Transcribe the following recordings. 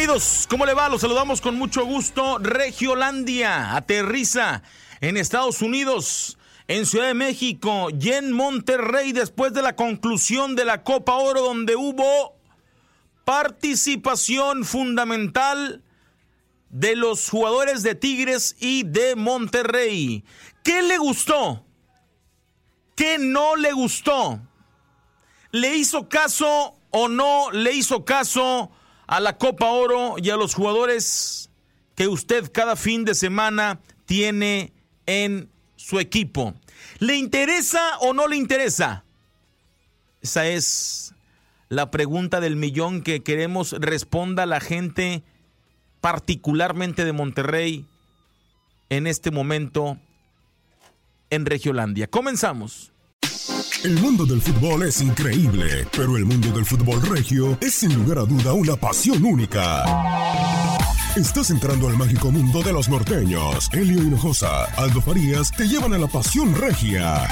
Bienvenidos, ¿cómo le va? Los saludamos con mucho gusto. Regiolandia aterriza en Estados Unidos, en Ciudad de México y en Monterrey después de la conclusión de la Copa Oro donde hubo participación fundamental de los jugadores de Tigres y de Monterrey. ¿Qué le gustó? ¿Qué no le gustó? ¿Le hizo caso o no le hizo caso a la Copa Oro y a los jugadores que usted cada fin de semana tiene en su equipo? ¿Le interesa o no le interesa? Esa es la pregunta del millón que queremos responda la gente, particularmente de Monterrey, en este momento en Regiolandia. Comenzamos. El mundo del fútbol es increíble, pero el mundo del fútbol regio es sin lugar a duda una pasión única. Estás entrando al mágico mundo de los norteños. Elio Hinojosa, Aldo Farías te llevan a la pasión regia.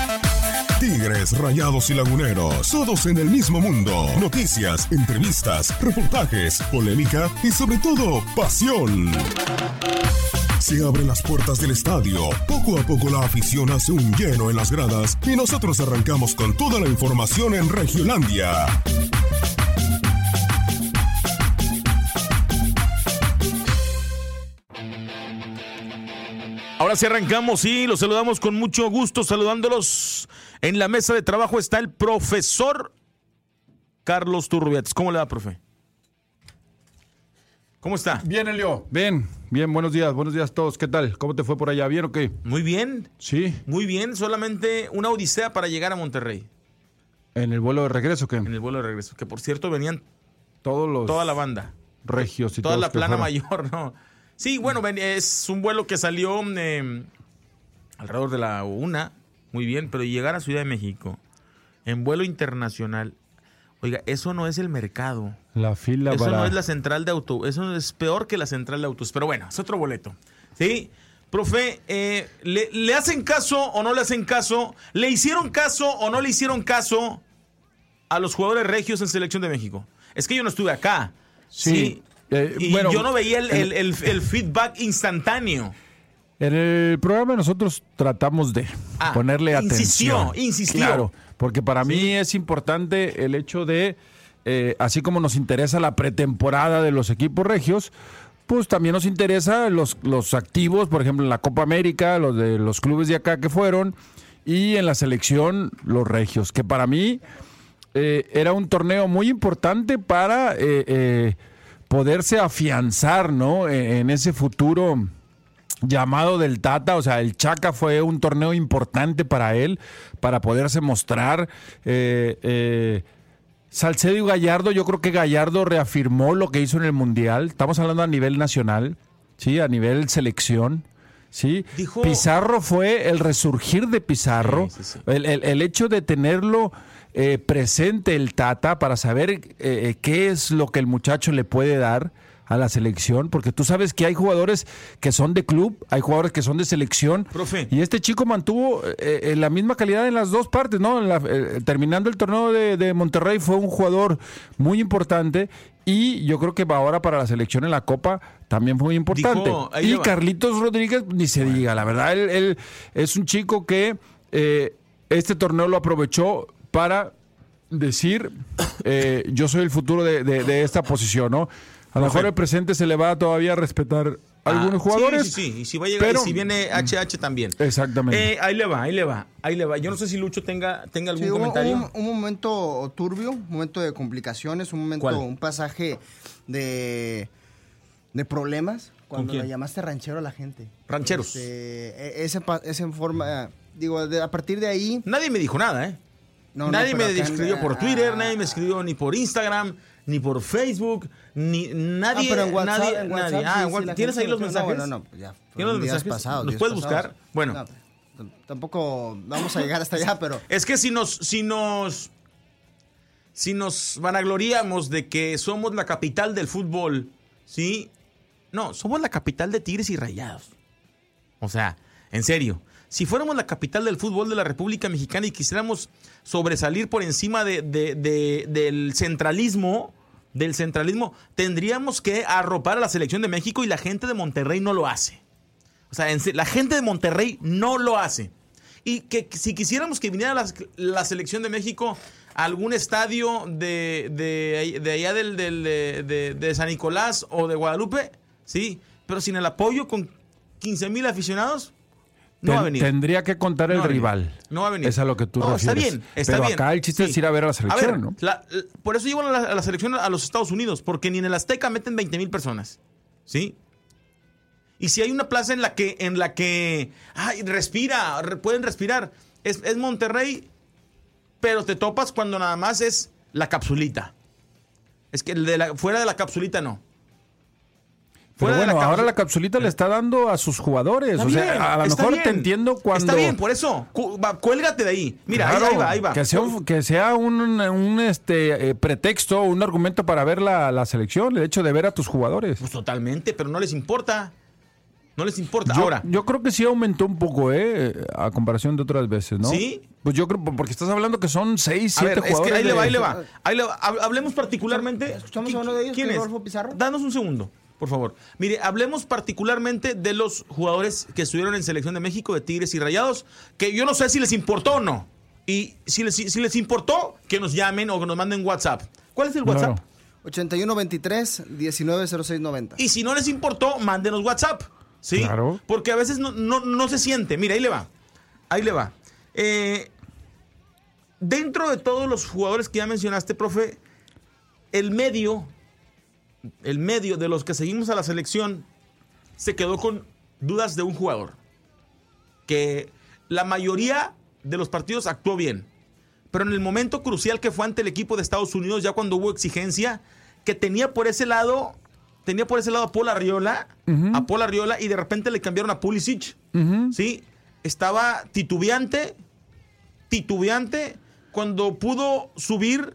Tigres, Rayados y Laguneros, todos en el mismo mundo. Noticias, entrevistas, reportajes, polémica y sobre todo, pasión. Se abren las puertas del estadio. Poco a poco la afición hace un lleno en las gradas y nosotros arrancamos con toda la información en Regiolandia. Ahora sí arrancamos y los saludamos con mucho gusto, saludándolos. En la mesa de trabajo está el profesor Carlos Turrubiates. ¿Cómo le va, profe? ¿Cómo está? Bien, Elio. Bien, bien, buenos días, buenos días a todos. ¿Qué tal? ¿Cómo te fue por allá? ¿Bien o qué? Muy bien, Sí, muy bien. Solamente una odisea para llegar a Monterrey en el vuelo de regreso, ¿qué? en el vuelo de regreso. Que por cierto venían Todos los toda la banda, regios y toda la plana mayor, ¿no? Sí, bueno, es un vuelo que salió eh, alrededor de la una, muy bien, pero llegar a Ciudad de México en vuelo internacional, oiga, eso no es el mercado. La fila Eso para... no es la central de auto, eso es peor que la central de autos, pero bueno, es otro boleto. ¿Sí? Profe, eh, ¿le, le hacen caso o no le hacen caso? ¿Le hicieron caso o no le hicieron caso a los jugadores regios en Selección de México? Es que yo no estuve acá. Sí. Sí, eh, y bueno, yo no veía el, el- en- el- el feedback instantáneo. En el programa nosotros tratamos de Ah, ponerle insistió, atención. insistió. Claro, porque para Sí. mí es importante el hecho de eh, así como nos interesa la pretemporada de los equipos regios, pues también nos interesa los, los activos, por ejemplo, en la Copa América, los de los clubes de acá que fueron, y en la selección, los regios, que para mí eh, era un torneo muy importante para eh, eh, poderse afianzar, ¿no? E, En, ese futuro llamado del Tata, o sea, el Chaca fue un torneo importante para él, para poderse mostrar. Eh, eh, Salcedo y Gallardo, yo creo que Gallardo reafirmó lo que hizo en el Mundial. Estamos hablando a nivel nacional, ¿sí? A nivel selección. ¿Sí? Dijo- Pizarro fue el resurgir de Pizarro. Sí, sí, sí. El, el- el hecho de tenerlo eh, presente el Tata para saber eh, eh, qué es lo que el muchacho le puede dar a la selección, porque tú sabes que hay jugadores que son de club, hay jugadores que son de selección, Profe. y este chico mantuvo eh, eh, la misma calidad en las dos partes, ¿no? En la- eh, terminando el torneo de, de Monterrey fue un jugador muy importante y yo creo que ahora para la selección en la Copa también fue muy importante. Dijo- y va. Carlitos Rodríguez, ni se diga, la verdad, él, él es un chico que eh, este torneo lo aprovechó para decir, eh, yo soy el futuro de, de- de esta posición, ¿no? A lo mejor el presente se le va todavía a respetar a algunos Ah, jugadores. Sí, sí, sí. Y si, va a llegar, pero- y si viene HH también. Exactamente. Eh, ahí le va, ahí le va, ahí le va. Yo no sé si Lucho tenga, tenga algún Sí, hubo comentario. Un, un momento turbio, un momento de complicaciones, un momento, ¿Cuál? un pasaje de, de problemas. Cuando le llamaste ranchero a la gente. Rancheros. Este, e- ese, pa- ese forma, digo, de- a partir de ahí. Nadie me dijo nada, ¿eh? No, nadie me escribió por ah, Twitter, nadie me escribió ni por Instagram, ni por Facebook, ni nadie. Ah, pero en WhatsApp, nadie, en WhatsApp, nadie. sí, Ah, sí, What- la ¿Tienes ahí los no, mensajes? bueno, no, ya. ¿Tienes los mensajes? pasados, ¿Los puedes pasados. buscar? Bueno. No, tampoco vamos a llegar hasta allá, pero. Es que si nos, si nos, si nos vanagloríamos de que somos la capital del fútbol, ¿sí? No, somos la capital de Tigres y Rayados. O sea, en serio. Si fuéramos la capital del fútbol de la República Mexicana y quisiéramos sobresalir por encima de- de- de- del centralismo, del centralismo, tendríamos que arropar a la selección de México y la gente de Monterrey no lo hace. O sea, la gente de Monterrey no lo hace. Y que si quisiéramos que viniera la, selección de México a algún estadio de, de, allá del, del- de, de- de San Nicolás o de Guadalupe, sí, pero sin el apoyo con 15 mil aficionados, no va a venir. Tendría que contar el No rival. No va a venir. Es a lo que tú No, refieres. Está bien, está Pero bien. acá el chiste Sí. es ir a ver a la selección, ver, ¿no? la- la- por eso llevan a la, a la selección a los Estados Unidos, porque ni en el Azteca meten 20 mil personas. ¿Sí? Y si hay una plaza en la que, en la que ay, respira, re- pueden respirar, es, es Monterrey, pero te topas cuando nada más es la capsulita. Es que de la- fuera de la capsulita no. Pero la bueno, ahora la capsulita le está dando a sus jugadores. Está o sea, bien, a lo mejor bien. te entiendo cuando. Está bien, por eso. cuélgate de ahí. Mira, ahí- Claro, ahí, va, ahí va. Que sea un, que sea un, un, este, eh, pretexto, un argumento para ver la, la selección, el hecho de ver a tus jugadores. Pues totalmente, pero no les importa. No les importa. Yo, Ahora, yo creo que sí aumentó un poco, ¿eh? A comparación de otras veces, ¿no? ¿Sí? Pues yo creo, porque estás hablando que son seis, a ver, siete es que jugadores. ahí le va, ahí le va. Ahí le va. Hab- Hablemos particularmente. ¿Escuchamos ¿Qui- a uno de ellos, ¿Quién es? Rodolfo Pizarro? Danos un segundo, por favor. Mire, hablemos particularmente de los jugadores que estuvieron en Selección de México, de Tigres y Rayados, que yo no sé si les importó o no. Y si les, si les importó, que nos llamen o que nos manden WhatsApp. ¿Cuál es el Claro. WhatsApp? 8123 190690. Y si no les importó, mándenos WhatsApp. ¿Sí? Claro. Porque a veces no, no- no se siente. Mira, ahí le va. Ahí le va. Eh, dentro de todos los jugadores que ya mencionaste, profe, el medio, el medio de los que seguimos a la selección, se quedó con dudas de un jugador. Que la mayoría de los partidos actuó bien. Pero en el momento crucial que fue ante el equipo de Estados Unidos, ya cuando hubo exigencia, que tenía por ese lado, tenía por ese lado a Paul Arriola, a Paul Arriola, y de repente le cambiaron a Pulisic. ¿Sí? Estaba titubeante, titubeante. Cuando pudo subir,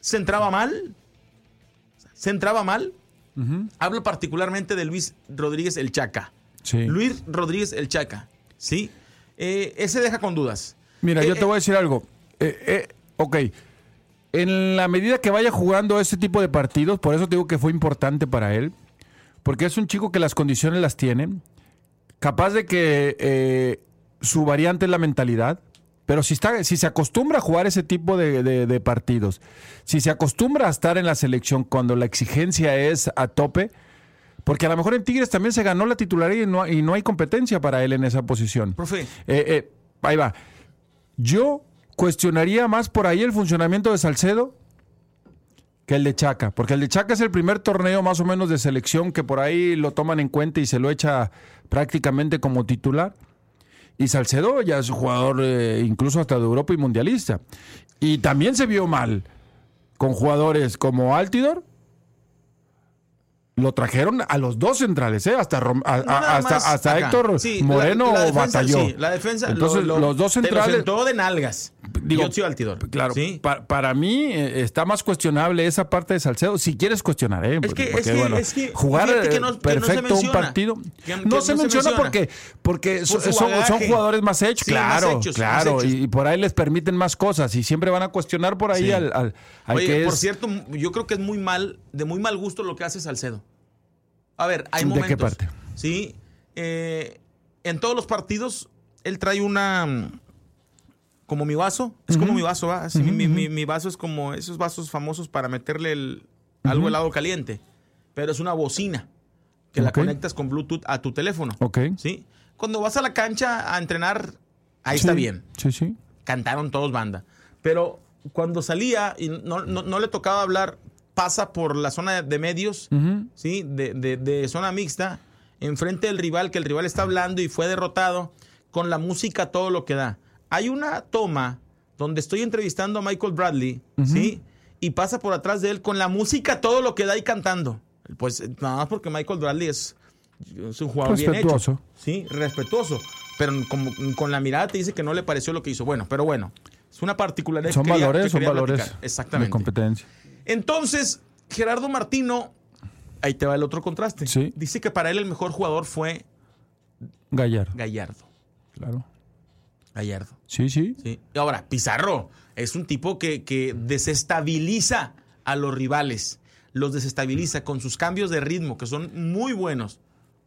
se entraba mal. Se entraba mal. Hablo particularmente de Luis Rodríguez el Chaca. Sí. Luis Rodríguez el Chaca. ¿Sí? Eh, ese deja con dudas. Mira, Eh, yo te voy a decir algo. Eh, eh, ok. En la medida que vaya jugando este tipo de partidos, por eso te digo que fue importante para él, porque es un chico que las condiciones las tiene, capaz de que eh, su variante es la mentalidad, Pero si, está, si se acostumbra a jugar ese tipo de, de- de partidos, si se acostumbra a estar en la selección cuando la exigencia es a tope, porque a lo mejor en Tigres también se ganó la titularidad y no, y no hay competencia para él en esa posición. Profe. Eh, eh, ahí va. Yo cuestionaría más por ahí el funcionamiento de Salcedo que el de Chaca, porque el de Chaca es el primer torneo más o menos de selección que por ahí lo toman en cuenta y se lo echa prácticamente como titular. Y Salcedo ya es un jugador eh, incluso hasta de Europa y mundialista. Y también se vio mal con jugadores como Altidor. Lo trajeron a los dos centrales, ¿eh? hasta, Rom- a- a- nada hasta, hasta. Héctor Sí, la- Moreno la defensa, batalló. sí, la defensa, Entonces, lo- lo- los dos centrales. sentó de nalgas. Digo, altidor. Claro, Sí. pa- para mí eh, está más cuestionable esa parte de Salcedo. Si quieres cuestionar, ¿eh? Es que- Porque, es que- bueno, es que jugar que no- perfecto un partido. Que- no, se se menciona menciona. porque, porque Por son, jugadores más hechos, más claro, hechos, claro. más hechos. Y, y por ahí les permiten más cosas y siempre van a cuestionar por ahí al, al, al Oye, que por cierto, yo creo que es muy mal, de muy mal gusto lo que hace Salcedo. A ver, hay ¿De qué momentos. parte? Sí. eh, en todos los partidos, él trae una. mm, Como mi vaso. Es como mi vaso, ¿va? Así, mi, mi- mi vaso es como esos vasos famosos para meterle el, algo helado caliente. Pero es una bocina que la conectas con Bluetooth a tu teléfono. Ok. ¿Sí? Cuando vas a la cancha a entrenar, ahí está bien Sí, sí. cantaron todos banda. Pero cuando salía y no, no- no le tocaba hablar, pasa por la zona de medios, ¿sí? De, de- de zona mixta, enfrente del rival, que el rival está hablando y fue derrotado, con la música todo lo que da. Hay una toma donde estoy entrevistando a Michael Bradley, ¿sí? Y pasa por atrás de él con la música todo lo que da y cantando. Pues nada más porque Michael Bradley es, es un jugador bien hecho. Respetuoso. Sí, respetuoso. Pero como, con la mirada te dice que no le pareció lo que hizo. Bueno, pero bueno. Es una particularidad. Son que valores, que son valores platicar. de Exactamente. competencia. Entonces, Gerardo Martino, ahí te va el otro contraste. Sí. Dice que para él el mejor jugador fue Gallardo, Gallardo. claro. Gallardo. Sí, sí. Sí. Y ahora, Pizarro es un tipo que, que desestabiliza a los rivales. Los desestabiliza con sus cambios de ritmo, que son muy buenos,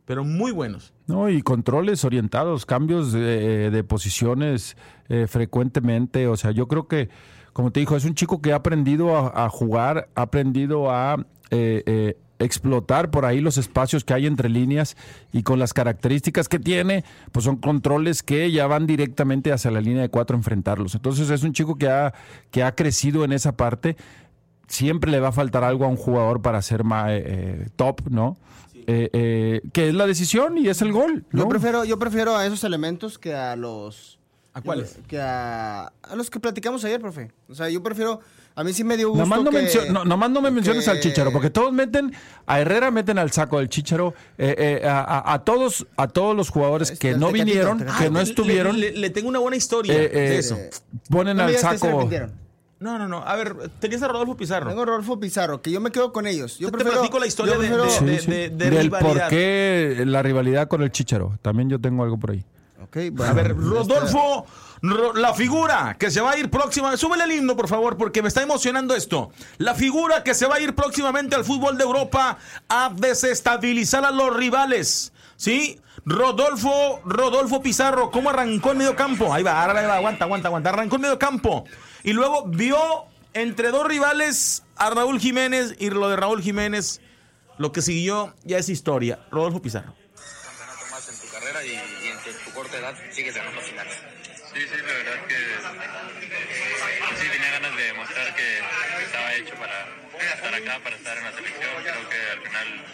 pero muy buenos. No, y controles orientados, cambios de, de posiciones eh, frecuentemente. O sea, yo creo que, como te dijo, es un chico que ha aprendido a, a jugar, ha aprendido a eh, eh, explotar por ahí los espacios que hay entre líneas y con las características que tiene, pues son controles que ya van directamente hacia la línea de cuatro a enfrentarlos. Entonces es un chico que ha, que ha crecido en esa parte. Siempre le va a faltar algo a un jugador para ser más eh, top, ¿no? Eh, eh, que es la decisión y es el gol. Yo prefiero, yo prefiero a esos elementos que a los. ¿A cuáles? Que a, a los que platicamos ayer, profe. O sea, yo prefiero. A mí sí me dio gusto. Nomás no, que- mencio- no- nomás no me menciones que- al Chicharo, porque todos meten, a Herrera meten al saco del Chicharo, eh, eh, a, a- a todos, a todos los jugadores que Este, no Tecatito, vinieron, Tecatito. que Ah, no le- estuvieron, Le, le tengo una buena historia eh, eh, de eso. ponen No al que saco. No, no, no. A ver, tenías a Rodolfo Pizarro. Tengo a Rodolfo Pizarro, que yo me quedo con ellos. Yo Te prefiero, platico la historia yo de- prefiero- Sí, de- sí. de Del rivalidad. por qué la rivalidad con el Chicharo. También yo tengo algo por ahí. Ok, bueno, A ver, Rodolfo, Ro- la figura que se va a ir próxima. Súbele el himno, por favor, porque me está emocionando esto. La figura que se va a ir próximamente al fútbol de Europa a desestabilizar a los rivales. ¿Sí? Rodolfo, Rodolfo Pizarro, ¿cómo arrancó en medio campo? Ahí va, ahora va, aguanta, aguanta, aguanta. Arrancó en medio campo. Y luego vio entre dos rivales a Raúl Jiménez y lo de Raúl Jiménez, lo que siguió ya es historia. Rodolfo Pizarro. Edad sigues ganando finales. Sí, sí, la verdad que sí tenía ganas de demostrar que estaba hecho para estar acá, para estar en la selección. Creo que al final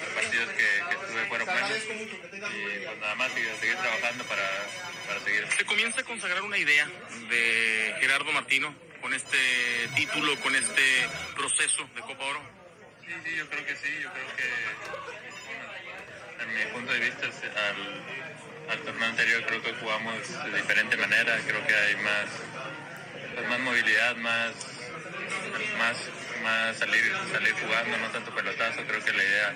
los partidos que, que estuve fueron buenos y pues nada más seguir, seguir trabajando para, para seguir. Se comienza a consagrar una idea de Gerardo Martino con este título, con este proceso de Copa Oro. Sí, sí, yo creo que sí, yo creo que bueno, en mi punto de vista es- al, al torneo anterior creo que jugamos de diferente manera, creo que hay más, pues, más movilidad, más, más, más salir, salir jugando, no tanto pelotazo, creo que la idea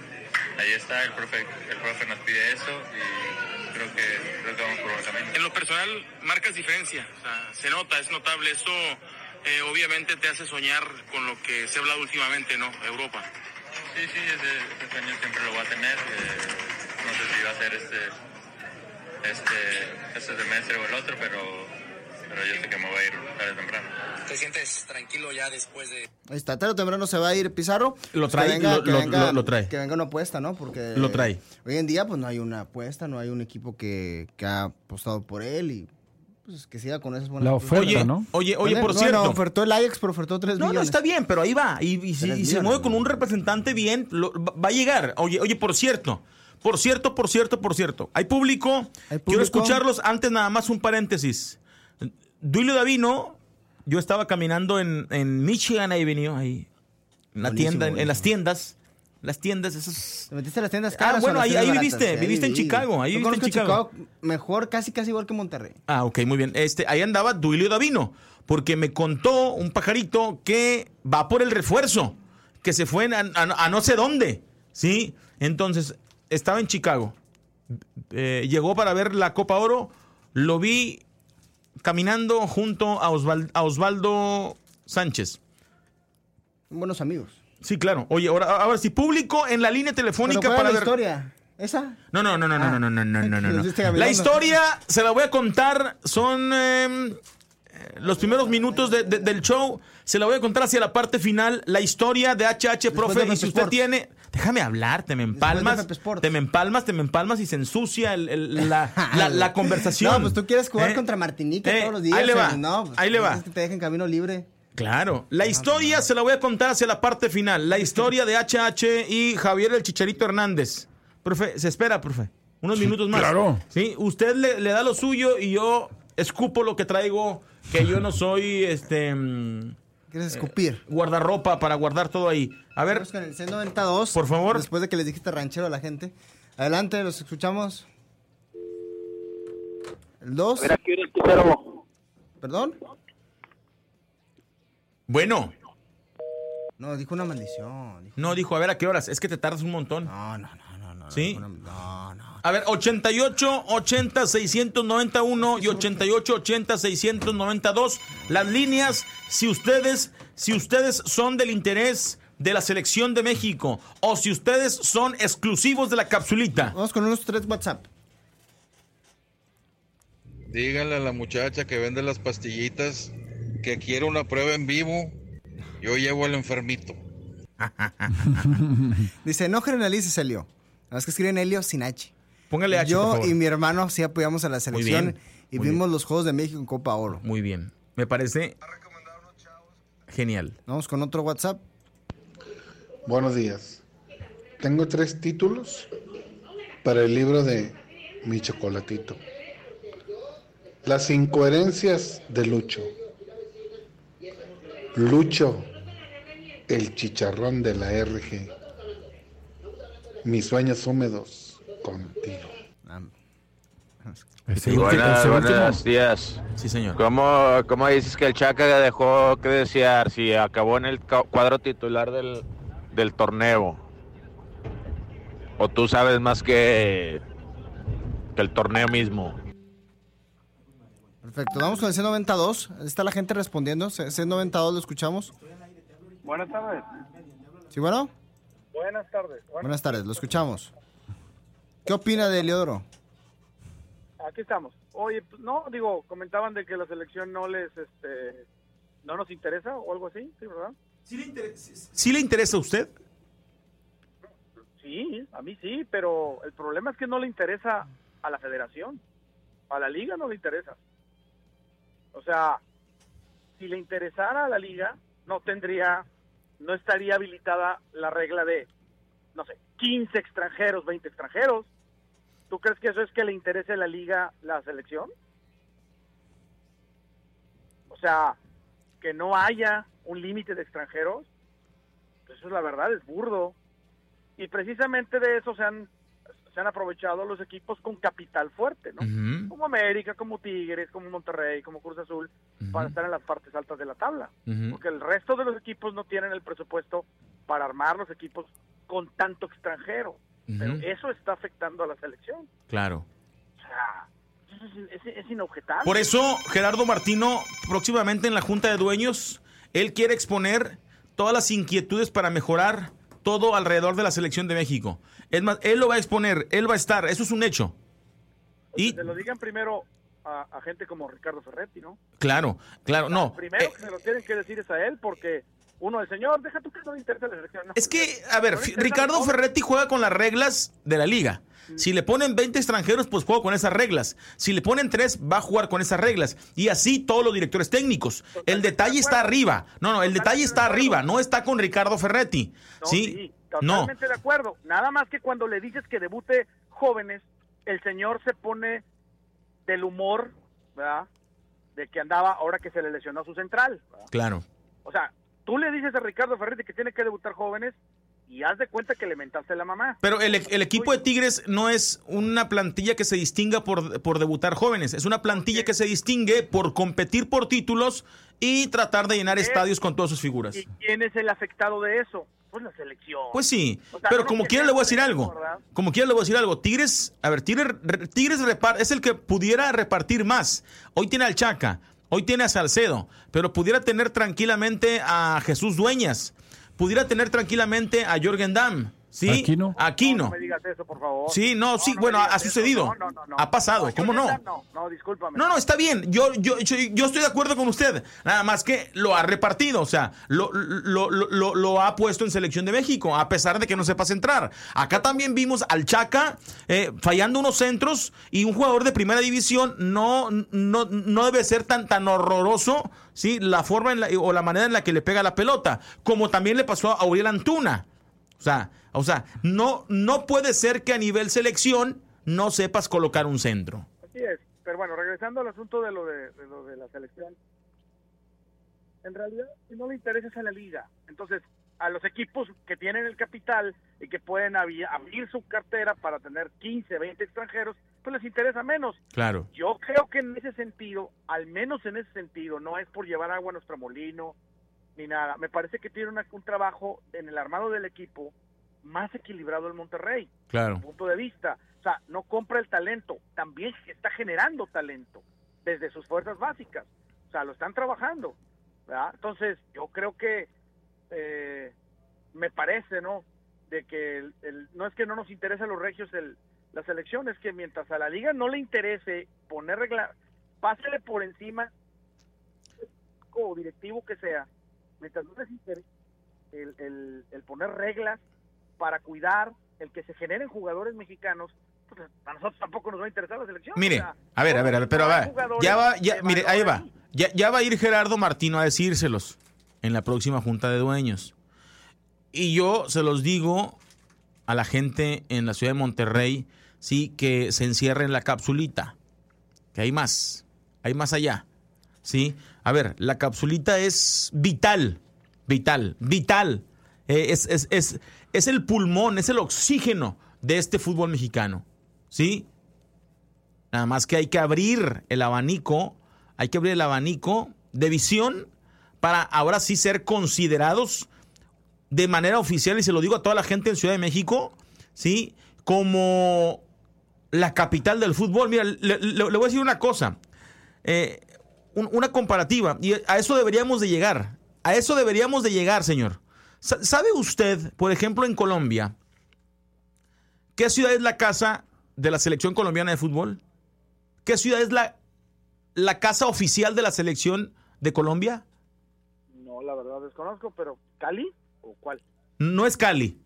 ahí está, el profe, el profe nos pide eso y creo que, creo que vamos por buen camino. En lo personal, marcas diferencia, o sea, se nota, es notable. Eso eh, obviamente te hace soñar con lo que se ha hablado últimamente, ¿no? Europa. Sí, sí, ese, ese sueño siempre lo voy a tener. eh, no sé si va a ser este, este, este semestre o el otro, pero pero yo sé que me voy a ir tarde o temprano. ¿Te sientes tranquilo ya después de...? Ahí está, tarde o temprano se va a ir Pizarro. Lo Pues trae, que venga- lo- que venga- lo- lo trae. Que venga una apuesta, ¿no? Porque Lo trae. hoy en día pues no hay una apuesta, no hay un equipo que, que ha apostado por él y pues que siga con esas buenas La oferta, ¿no? Oye, oye, por Bueno, cierto. ofertó el Ajax, pero ofertó 3 No, no, millones. está bien, pero ahí va. Y, y si- Tres y se millones, mueve con un representante bien, lo- va a llegar. Oye, oye, por cierto. Por cierto, por cierto, por cierto. Hay público. Quiero público? escucharlos. Antes, nada más un paréntesis. Duilio Davino, yo estaba caminando en, en Michigan Avenue, ahí. En la tienda, en, las tiendas. Las tiendas, esas. ¿Te metiste a las tiendas Ah, caras? o a bueno, ahí, viviste. Viviste en. Chicago. Ahí viviste en conozco Chicago. mejor, casi, casi igual que Monterrey. Ah, ok, muy bien. Este, ahí andaba Duilio Davino, porque me contó un pajarito que va por el refuerzo, que se fue a, a- a no sé dónde, ¿sí? Entonces, estaba en Chicago. Llegó para ver la Copa Oro. Lo vi caminando junto a, Osvaldo Sánchez. Buenos amigos. Sí, claro. Oye, ahora, a ver si público en la línea telefónica ¿Pero cuál para la historia? ¿Esa? No, no, no, no, no, no, no, no, no, no. La historia se la voy a contar. Son los primeros minutos del show. Se la voy a contar hacia la parte final. La historia de HH Profe. Y si usted tiene. Déjame hablar, te me empalmas. Sports. Te me empalmas, te me empalmas y se ensucia el- el- la, la- la conversación. No, pues tú quieres jugar ¿Eh? contra Martinica Eh, todos los días. ahí le va, No, pues, ahí le va. que te dejen camino libre. Claro. La historia se la voy a contar hacia la parte final. La historia de HH y Javier el Chicharito Hernández. Profe, se espera, profe. Unos minutos más. claro. Sí, usted le, le da lo suyo y yo escupo lo que traigo, que yo no soy este mm, ¿Quieres escupir? guardarropa para guardar todo ahí. A ver, Vamos con el C92. Por favor. Después de que les dijiste ranchero a la gente. Adelante, los escuchamos. El 2. ¿Perdón? bueno. No, dijo una maldición. Dijo- No, dijo, a ver, ¿a qué horas? Es que te tardas un montón. No, no, no, no, no. ¿Sí? No, no, no. A ver, 88 80 691 y 88 80 692 las líneas si ustedes si ustedes son del interés de la selección de México o si ustedes son exclusivos de la capsulita. Vamos con unos tres WhatsApp. Díganle a la muchacha que vende las pastillitas que quiere una prueba en vivo. Yo llevo al enfermito. Dice, no generalices, Helio. Nada más que escriben Helio sin H. Póngale H, por Yo favor. y mi hermano sí apoyamos a la selección bien, y muy vimos los Juegos de México en Copa Oro. Muy bien. Me parece genial. Vamos con otro WhatsApp. Buenos días. Tengo tres títulos para el libro de Mi Chocolatito. Las incoherencias de Lucho. Lucho, el chicharrón de la RG. Mis sueños húmedos contigo. Ese Sí, buenas, último. buenos días. Sí, señor. ¿Cómo, ¿Cómo dices que el Chaca dejó que desear si acabó en el cuadro titular del, del torneo? ¿O tú sabes más que, que el torneo mismo? Perfecto, vamos con el C92. Está la gente respondiendo. C- C92 lo escuchamos. Buenas tardes. ¿Sí, bueno? Buenas tardes. Bueno, Buenas tardes, lo escuchamos. ¿Qué opina de Eliodoro? aquí estamos. Oye, pues, no, digo, comentaban de que la selección no les, este, no nos interesa o algo así, ¿sí, verdad? ¿Sí le interesa a usted? Sí, a mí sí, pero el problema es que no le interesa a la federación. A la liga no le interesa. O sea, si le interesara a la liga, no tendría, no estaría habilitada la regla de, no sé, 15 extranjeros, 20 extranjeros. ¿Tú crees que eso es que le interese a la liga la selección? O sea, que no haya un límite de extranjeros, pues eso es la verdad, es burdo. Y precisamente de eso se han, se han aprovechado los equipos con capital fuerte, ¿no? Como América, como Tigres, como Monterrey, como Cruz Azul, para estar en las partes altas de la tabla. Porque el resto de los equipos no tienen el presupuesto para armar los equipos con tanto extranjero. Pero eso está afectando a la selección. Claro. O sea, es, es- es inobjetable. Por eso, Gerardo Martino, próximamente en la Junta de Dueños, él quiere exponer todas las inquietudes para mejorar todo alrededor de la selección de México. Es más, él lo va a exponer, él va a estar, eso es un hecho. Que Y te lo digan primero a, a gente como Ricardo Ferretti, ¿no? Claro, claro, no. Primero Eh, que se lo tienen que decir es a él, porque uno, el señor, deja tú que no le interesa la selección. No, Es que, a ver, no Ricardo. Ferretti juega con las reglas de la liga. Si le ponen 20 extranjeros, pues juega con esas reglas. Si le ponen 3, va a jugar con esas reglas. Y así todos los directores técnicos. El detalle está arriba. No, no, el detalle está arriba. No está con Ricardo Ferretti. No, ¿Sí? No. Totalmente de acuerdo. Nada más que cuando le dices que debute jóvenes, el señor se pone del humor, ¿verdad? De que andaba ahora que se le lesionó su central. ¿verdad? Claro. O sea, tú le dices a Ricardo Ferretti que tiene que debutar jóvenes y haz de cuenta que le mentaste la mamá. Pero el, el equipo de Tigres no es una plantilla que se distinga por, por debutar jóvenes. Es una plantilla que se distingue por competir por títulos y tratar de llenar estadios con todas sus figuras. ¿Y quién es el afectado de eso? Pues la selección. Pues sí, O sea, pero no como quiera le voy a decir algo. ¿verdad? Como quiera le voy a decir algo. Tigres, a ver, Tigres, re- Tigres repar- es el que pudiera repartir más. Hoy tiene al Chaca, hoy tiene a Salcedo, pero pudiera tener tranquilamente a Jesús Dueñas, pudiera tener tranquilamente a Jorgen Damm, ¿sí? Aquino. Aquino. No me digas eso, por favor. Sí, no, sí, bueno, ha sucedido. No, no, no, no. Ha pasado, ¿cómo no? No, no, discúlpame. No, no, está bien. Yo, yo, yo, yo estoy de acuerdo con usted. Nada más que lo ha repartido, o sea, lo, lo, lo, lo- lo ha puesto en selección de México, a pesar de que no sepa centrar. Acá también vimos al Chaca eh, fallando unos centros y un jugador de primera división no, no, no debe ser tan, tan horroroso, ¿sí? La forma en la- o la manera en la que le pega la pelota, como también le pasó a Uriel Antuna. O sea, o sea, no, no puede ser que a nivel selección no sepas colocar un centro. Así es. Pero bueno, regresando al asunto de lo de, de lo de la selección. En realidad, si no le interesa es a la liga. Entonces, a los equipos que tienen el capital y que pueden abrir su cartera para tener 15, 20 extranjeros, pues les interesa menos. Claro. Yo creo que en ese sentido, al menos en ese sentido, no es por llevar agua a nuestro molino ni nada. Me parece que tiene una- un trabajo en el armado del equipo más equilibrado el Monterrey. Claro. punto de vista. O sea, no compra el talento, también está generando talento desde sus fuerzas básicas. O sea, lo están trabajando. ¿verdad? Entonces, yo creo que eh, me parece, ¿no? De que el- el- no es que no nos interese a los regios el, la selección, es que mientras a la liga no le interese poner regla, pásele por encima o directivo que sea, mientras no les interese el, el- el poner reglas para cuidar el que se generen jugadores mexicanos, pues a nosotros tampoco nos va a interesar la selección. Mire, o sea, a ver, a ver, a ver, pero va, ya va, ya, mire, ahí va. Ya, ya va a ir Gerardo Martino a decírselos en la próxima junta de dueños. Y yo se los digo a la gente en la ciudad de Monterrey, sí, que se encierre en la capsulita. Que hay más, hay más allá. Sí, a ver, la capsulita es vital, vital, vital. Eh, es, es, es, es el pulmón, es el oxígeno de este fútbol mexicano. ¿Sí? Nada más que hay que abrir el abanico, hay que abrir el abanico de visión para ahora sí ser considerados de manera oficial, y se lo digo a toda la gente en Ciudad de México, ¿sí? Como la capital del fútbol. Mira, le, voy a decir una cosa, eh, un- una comparativa, y a eso deberíamos de llegar, a eso deberíamos de llegar, señor. Sa- ¿Sabe usted, por ejemplo, en Colombia, qué ciudad es la casa de la selección colombiana de fútbol? ¿Qué ciudad es la, la casa oficial de la selección de Colombia? No, la verdad desconozco, pero ¿Cali o cuál? No es Cali.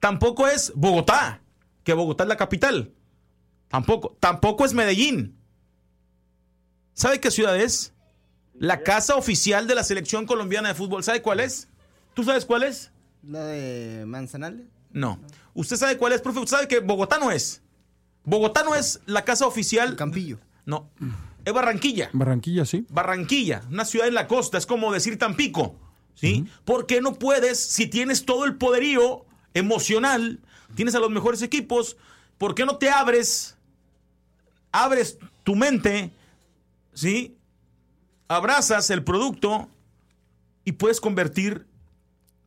Tampoco es Bogotá, que Bogotá es la capital. Tampoco. Tampoco es Medellín. ¿Sabe qué ciudad es? La casa oficial de la selección colombiana de fútbol. ¿Sabe cuál es? ¿Tú sabes cuál es? ¿La de Manzanales? No. ¿Usted sabe cuál es, profe? ¿Usted sabe que Bogotá no es? Bogotá no es la casa oficial. Campillo. No. Es Barranquilla. Barranquilla, sí. Barranquilla, una ciudad en la costa, es como decir Tampico, ¿sí? ¿Por qué no puedes, si tienes todo el poderío emocional, tienes a los mejores equipos, ¿por qué no te abres, abres tu mente, ¿sí? Abrazas el producto y puedes convertir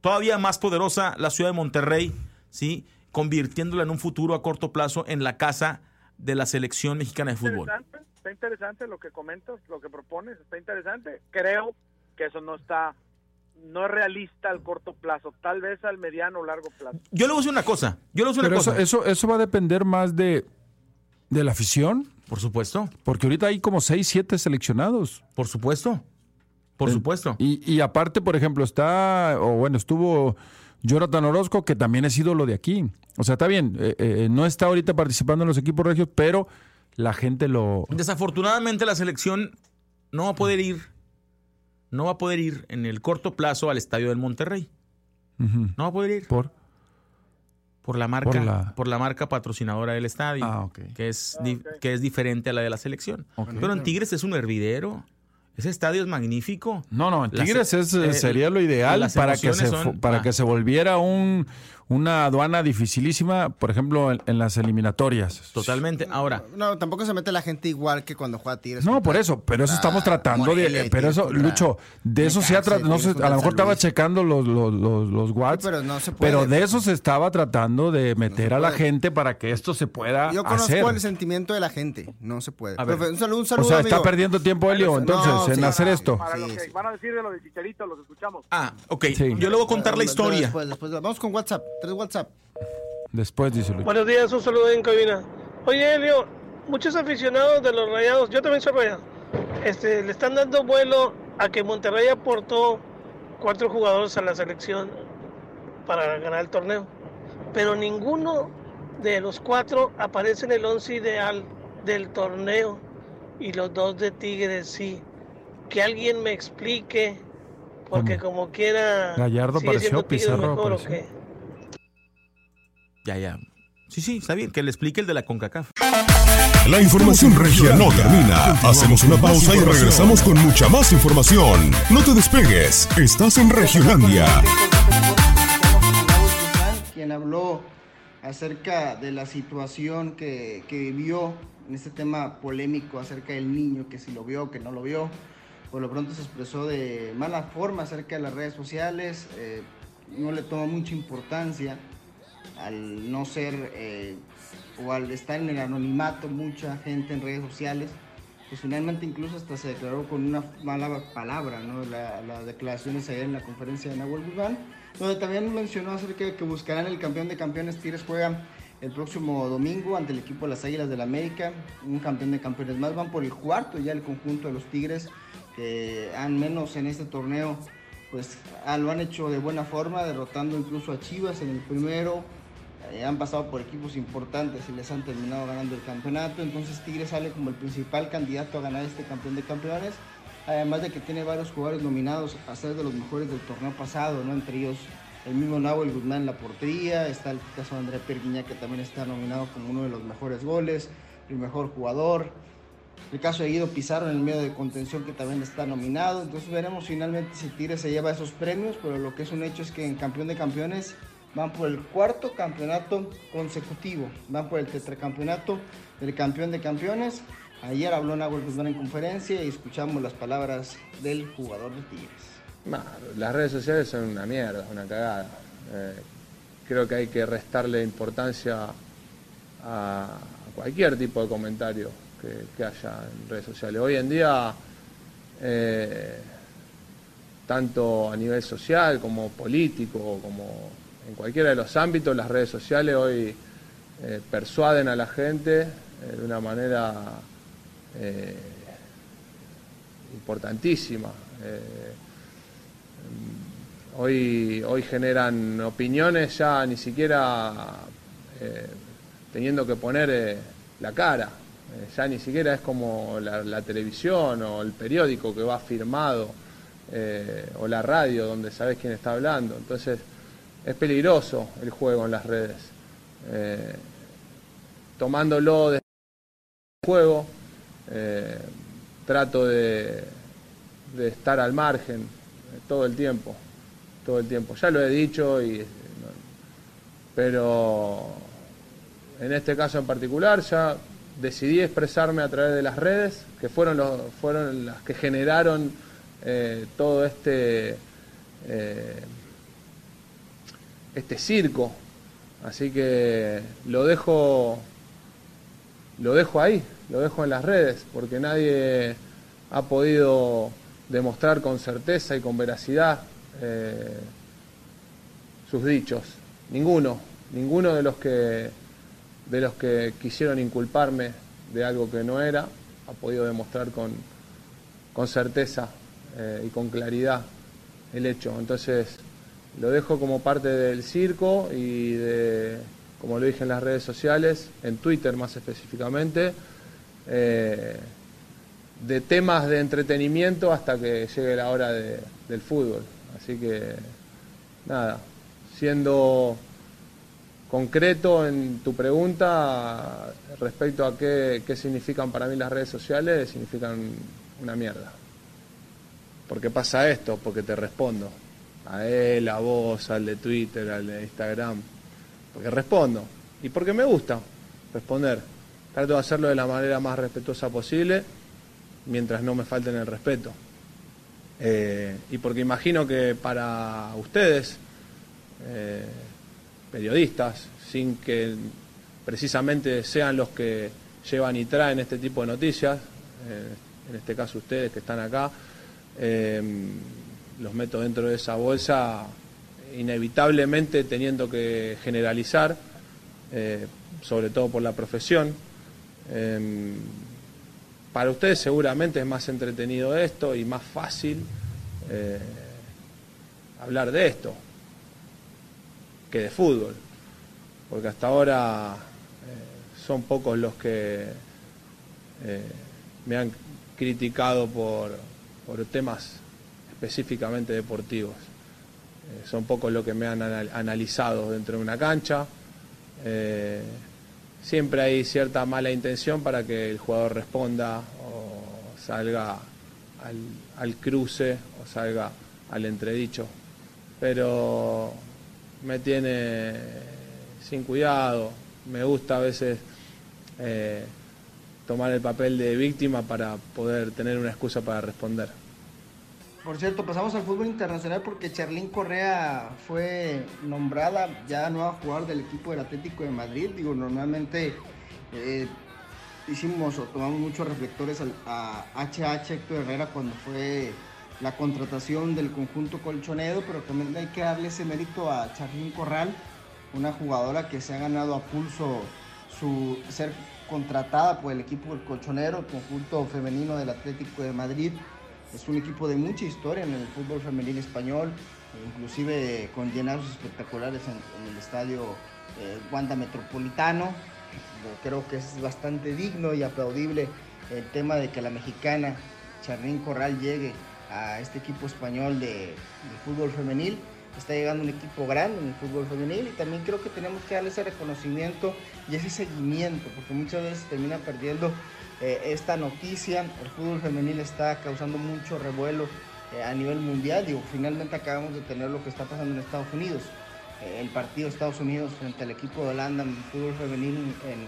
todavía más poderosa la ciudad de Monterrey, ¿sí? Convirtiéndola en un futuro a corto plazo en la casa de la selección mexicana de fútbol. Interesante, está interesante lo que comentas, lo que propones, está interesante. Creo que eso no está, no es realista al corto plazo, tal vez al mediano o largo plazo. Yo le voy a decir una cosa. Yo le voy a decir Pero una eso, cosa. eso, eso va a depender más de, de la afición, Por supuesto. Porque ahorita hay como 6, 7 seleccionados. Por supuesto. Por supuesto. Y, y aparte, por ejemplo, está, o bueno, estuvo Jonathan Orozco, que también es ídolo de aquí. O sea, está bien, eh, eh, no está ahorita participando en los equipos regios, pero la gente lo... Desafortunadamente la selección no va a poder ir, no va a poder ir en el corto plazo al estadio del Monterrey. No va a poder ir. Por. Por la marca, Por por la- marca patrocinadora del estadio, Ah, que es di- que es diferente a la de la selección. Pero en Tigres es un hervidero. Ese estadio es magnífico. No, no, en Tigres es, eh, eh, sería lo ideal para que se son- para ah. que se volviera un una aduana dificilísima, por ejemplo, en, en las eliminatorias. Totalmente. Ahora, No, tampoco se mete la gente igual que cuando juega Tigres. No, por eso, pero eso estamos tratando Morelia de, pero eso, contra Lucho, de eso se ha tratado, no sé, a lo mejor estaba checando los, los, los, los watts, pero no se puede. pero de eso se estaba tratando de meter a la gente para que esto se pueda Yo conozco hacer. el sentimiento de la gente. No se puede. A ver. Profe, un saludo, un O saludo, sea, está amigo. perdiendo tiempo Helio, entonces, No, en sí. hacer esto. Para lo Sí, que sí. van a decir de lo de Chicharito, los escuchamos. ah, ok. Sí. Yo le voy a contar la historia. Después, después, vamos con WhatsApp. Tres WhatsApp. Después dice Lucho. Buenos días, un saludo en cabina. Oye, Elio, muchos aficionados de los rayados, yo también soy rayado, este, le están dando vuelo a que Monterrey aportó cuatro jugadores a la selección para ganar el torneo. Pero ninguno de los cuatro aparece en el once ideal del torneo. Y los dos de Tigres sí. Que alguien me explique, porque como quiera. Gallardo sigue Tigres Pizarro mejor, ¿o apareció. qué? Ya, ya. Sí, sí, está bien. Que le explique el de la CONCACAF. La información regia no termina. Hacemos una pausa y regresamos con mucha más información. No te despegues. Estás en Regiolandia. quien habló acerca de la situación que, que vivió en este tema polémico acerca del niño, que si lo vio, que no lo vio. Por lo pronto se expresó de mala forma acerca de las redes sociales, eh, no le toma mucha importancia al no ser eh, o al estar en el anonimato mucha gente en redes sociales, pues finalmente incluso hasta se declaró con una mala palabra, ¿no? La- las declaraciones ayer en la conferencia de Nahuel Guzmán, donde también mencionó acerca de que buscarán el campeón de campeones. Tigres juega el próximo domingo ante el equipo de las Águilas del la América, un campeón de campeones más. Van por el cuarto ya el conjunto de los Tigres, que han menos en este torneo, pues ah, lo han hecho de buena forma, derrotando incluso a Chivas en el primero. Eh, han pasado por equipos importantes y les han terminado ganando el campeonato. Entonces Tigres sale como el principal candidato a ganar este campeón de campeones. Además de que tiene varios jugadores nominados a ser de los mejores del torneo pasado, ¿no? Entre ellos el mismo Nahuel Guzmán en la portería, está el caso de André Perguiña que también está nominado como uno de los mejores goles, el mejor jugador. El caso de Guido Pizarro en el medio de contención que también está nominado. Entonces veremos finalmente si Tigres se lleva esos premios, pero lo que es un hecho es que en campeón de campeones van por el cuarto campeonato consecutivo, van por el tetracampeonato del campeón de campeones. Ayer habló Nahuel Guzmán en conferencia y escuchamos las palabras del jugador de Tigres. Las redes sociales son una mierda, una cagada. Eh, creo que hay que restarle importancia a cualquier tipo de comentario que, que haya en redes sociales. Hoy en día, eh, tanto a nivel social como político, como en cualquiera de los ámbitos, las redes sociales hoy eh, persuaden a la gente eh, de una manera eh, importantísima. Hoy, hoy generan opiniones ya ni siquiera teniendo que poner la cara. Ya ni siquiera es como la, la televisión o el periódico que va firmado o la radio donde sabes quién está hablando. Entonces es peligroso el juego en las redes. Eh, tomándolo de juego, eh, trato de, de estar al margen eh, todo el tiempo, todo el tiempo. Ya lo he dicho, y, eh, pero en este caso en particular ya decidí expresarme a través de las redes, que fueron, los, fueron las que generaron todo este, este circo. Así que lo dejo, lo dejo ahí, lo dejo en las redes, porque nadie ha podido demostrar con certeza y con veracidad eh, sus dichos. Ninguno, ninguno de los que de los que quisieron inculparme de algo que no era, ha podido demostrar con, con certeza eh, y con claridad el hecho. Entonces, lo dejo como parte del circo y de, como lo dije en las redes sociales, en Twitter más específicamente, eh, de temas de entretenimiento hasta que llegue la hora de- del fútbol. Así que, nada, siendo concreto en tu pregunta respecto a qué, qué significan para mí las redes sociales, significan una mierda. ¿Por qué pasa esto? Porque te respondo. A él, a vos, al de Twitter, al de Instagram. Porque respondo. Y porque me gusta responder. Trato de hacerlo de la manera más respetuosa posible, mientras no me falten el respeto. Eh, y porque imagino que para ustedes, eh, periodistas, sin que precisamente sean los que llevan y traen este tipo de noticias, eh, en este caso ustedes que están acá, los meto dentro de esa bolsa, inevitablemente teniendo que generalizar, eh, sobre todo por la profesión. Eh, para ustedes seguramente es más entretenido esto y más fácil eh, hablar de esto que de fútbol, porque hasta ahora eh, son pocos los que me han criticado por, por temas específicamente deportivos. Eh, son pocos los que me han anal- analizado dentro de una cancha. Eh, siempre hay cierta mala intención para que el jugador responda o salga al, al cruce o salga al entredicho. Pero me tiene sin cuidado, me gusta a veces eh, tomar el papel de víctima para poder tener una excusa para responder. Por cierto, pasamos al fútbol internacional porque Charlín Correa fue nombrada ya nueva jugador del equipo del Atlético de Madrid. Digo, normalmente eh, hicimos o tomamos muchos reflectores al- a HH Héctor Herrera cuando fue la contratación del conjunto colchonero, pero también hay que darle ese mérito a Charlín Corral, una jugadora que se ha ganado a pulso su ser contratada por el equipo del colchonero, conjunto femenino del Atlético de Madrid. Es un equipo de mucha historia en el fútbol femenil español, inclusive con llenazos espectaculares en, el estadio eh, Wanda Metropolitano. Creo que es bastante digno y aplaudible el tema de que la mexicana Charlín Corral llegue a este equipo español de fútbol femenil. Está llegando un equipo grande en el fútbol femenil y también creo que tenemos que darle ese reconocimiento y ese seguimiento, porque muchas veces termina perdiendo eh, esta noticia. El fútbol femenil está causando mucho revuelo eh, a nivel mundial. Digo, finalmente acabamos de tener lo que está pasando en Estados Unidos. Eh, el partido de Estados Unidos frente al equipo de Holanda en fútbol femenil en,